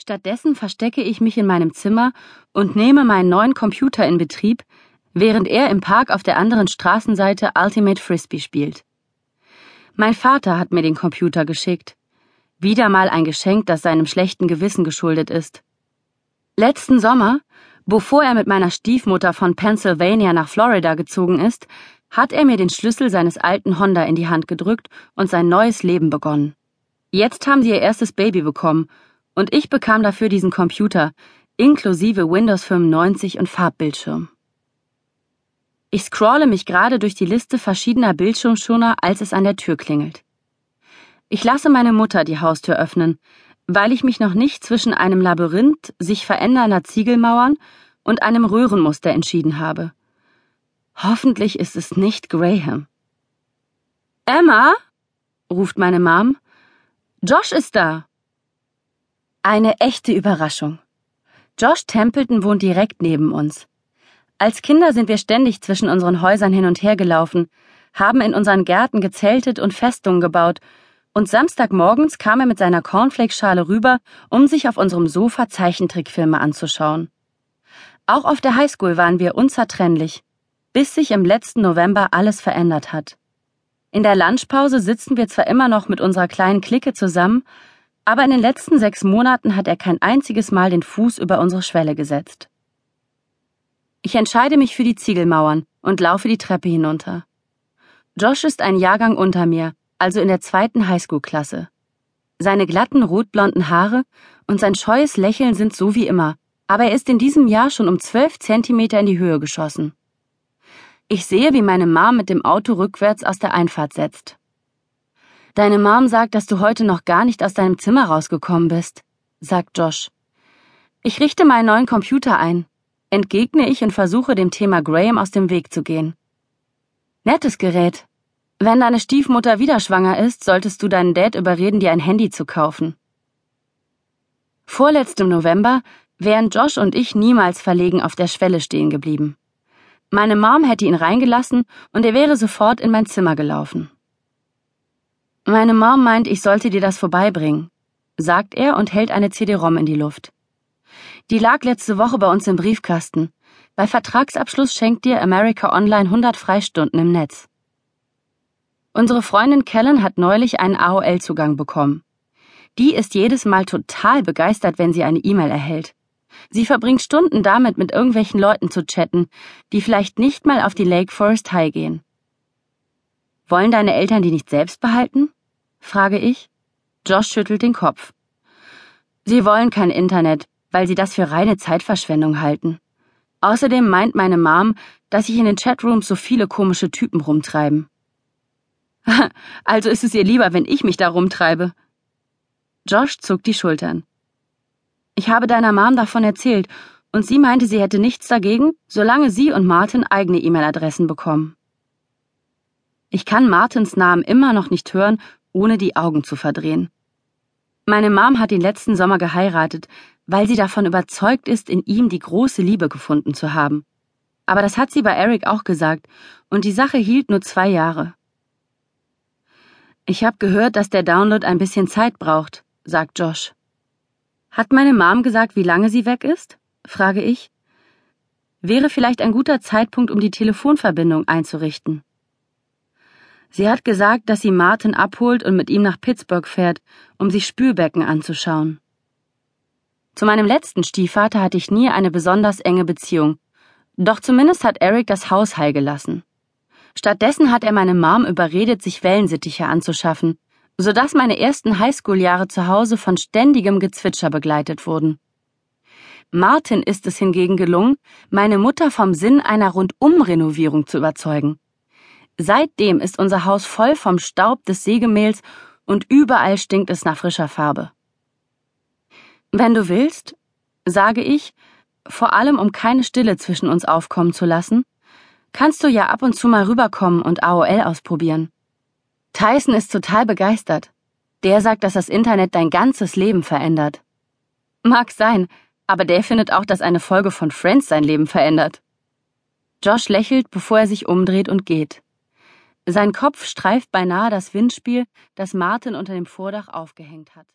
Stattdessen verstecke ich mich in meinem Zimmer und nehme meinen neuen Computer in Betrieb, während er im Park auf der anderen Straßenseite Ultimate Frisbee spielt. Mein Vater hat mir den Computer geschickt. Wieder mal ein Geschenk, das seinem schlechten Gewissen geschuldet ist. Letzten Sommer, bevor er mit meiner Stiefmutter von Pennsylvania nach Florida gezogen ist, hat er mir den Schlüssel seines alten Honda in die Hand gedrückt und sein neues Leben begonnen. Jetzt haben sie ihr erstes Baby bekommen und ich bekam dafür diesen Computer, inklusive Windows 95 und Farbbildschirm. Ich scrolle mich gerade durch die Liste verschiedener Bildschirmschoner, als es an der Tür klingelt. Ich lasse meine Mutter die Haustür öffnen, weil ich mich noch nicht zwischen einem Labyrinth sich verändernder Ziegelmauern und einem Röhrenmuster entschieden habe. Hoffentlich ist es nicht Graham. Emma? ruft meine Mom. Josh ist da. Eine echte Überraschung. Josh Templeton wohnt direkt neben uns. Als Kinder sind wir ständig zwischen unseren Häusern hin und her gelaufen, haben in unseren Gärten gezeltet und Festungen gebaut, und Samstagmorgens kam er mit seiner Cornflakes-Schale rüber, um sich auf unserem Sofa Zeichentrickfilme anzuschauen. Auch auf der Highschool waren wir unzertrennlich, bis sich im letzten November alles verändert hat. In der Lunchpause sitzen wir zwar immer noch mit unserer kleinen Clique zusammen, aber in den letzten sechs Monaten hat er kein einziges Mal den Fuß über unsere Schwelle gesetzt. Ich entscheide mich für die Ziegelmauern und laufe die Treppe hinunter. Josh ist ein Jahrgang unter mir, also in der zweiten Highschool-Klasse. Seine glatten rotblonden Haare und sein scheues Lächeln sind so wie immer, aber er ist in diesem Jahr schon um zwölf Zentimeter in die Höhe geschossen. Ich sehe, wie meine Mom mit dem Auto rückwärts aus der Einfahrt setzt. Deine Mom sagt, dass du heute noch gar nicht aus deinem Zimmer rausgekommen bist, sagt Josh. Ich richte meinen neuen Computer ein, entgegne ich und versuche dem Thema Graham aus dem Weg zu gehen. Nettes Gerät. Wenn deine Stiefmutter wieder schwanger ist, solltest du deinen Dad überreden, dir ein Handy zu kaufen. Vorletztem November wären Josh und ich niemals verlegen auf der Schwelle stehen geblieben. Meine Mom hätte ihn reingelassen und er wäre sofort in mein Zimmer gelaufen. Meine Mom meint, ich sollte dir das vorbeibringen, sagt er und hält eine CD-ROM in die Luft. Die lag letzte Woche bei uns im Briefkasten. Bei Vertragsabschluss schenkt dir America Online 100 Freistunden im Netz. Unsere Freundin Kellen hat neulich einen AOL-Zugang bekommen. Die ist jedes Mal total begeistert, wenn sie eine E-Mail erhält. Sie verbringt Stunden damit, mit irgendwelchen Leuten zu chatten, die vielleicht nicht mal auf die Lake Forest High gehen. Wollen deine Eltern die nicht selbst behalten? frage ich. Josh schüttelt den Kopf. Sie wollen kein Internet, weil sie das für reine Zeitverschwendung halten. Außerdem meint meine Mom, dass sich in den Chatrooms so viele komische Typen rumtreiben. also ist es ihr lieber, wenn ich mich da rumtreibe. Josh zuckt die Schultern. Ich habe deiner Mom davon erzählt, und sie meinte, sie hätte nichts dagegen, solange sie und Martin eigene E-Mail-Adressen bekommen. Ich kann Martins Namen immer noch nicht hören, ohne die Augen zu verdrehen. Meine Mom hat ihn letzten Sommer geheiratet, weil sie davon überzeugt ist, in ihm die große Liebe gefunden zu haben. Aber das hat sie bei Eric auch gesagt, und die Sache hielt nur zwei Jahre. Ich habe gehört, dass der Download ein bisschen Zeit braucht, sagt Josh. Hat meine Mom gesagt, wie lange sie weg ist? frage ich. Wäre vielleicht ein guter Zeitpunkt, um die Telefonverbindung einzurichten. Sie hat gesagt, dass sie Martin abholt und mit ihm nach Pittsburgh fährt, um sich Spülbecken anzuschauen. Zu meinem letzten Stiefvater hatte ich nie eine besonders enge Beziehung, doch zumindest hat Eric das Haus heil gelassen. Stattdessen hat er meine Mom überredet, sich Wellensittiche anzuschaffen, sodass meine ersten Highschool-Jahre zu Hause von ständigem Gezwitscher begleitet wurden. Martin ist es hingegen gelungen, meine Mutter vom Sinn einer Rundumrenovierung zu überzeugen. Seitdem ist unser Haus voll vom Staub des Sägemehls und überall stinkt es nach frischer Farbe. Wenn du willst, sage ich, vor allem um keine Stille zwischen uns aufkommen zu lassen, kannst du ja ab und zu mal rüberkommen und AOL ausprobieren. Tyson ist total begeistert. Der sagt, dass das Internet dein ganzes Leben verändert. Mag sein, aber der findet auch, dass eine Folge von Friends sein Leben verändert. Josh lächelt, bevor er sich umdreht und geht. Sein Kopf streift beinahe das Windspiel, das Martin unter dem Vordach aufgehängt hat.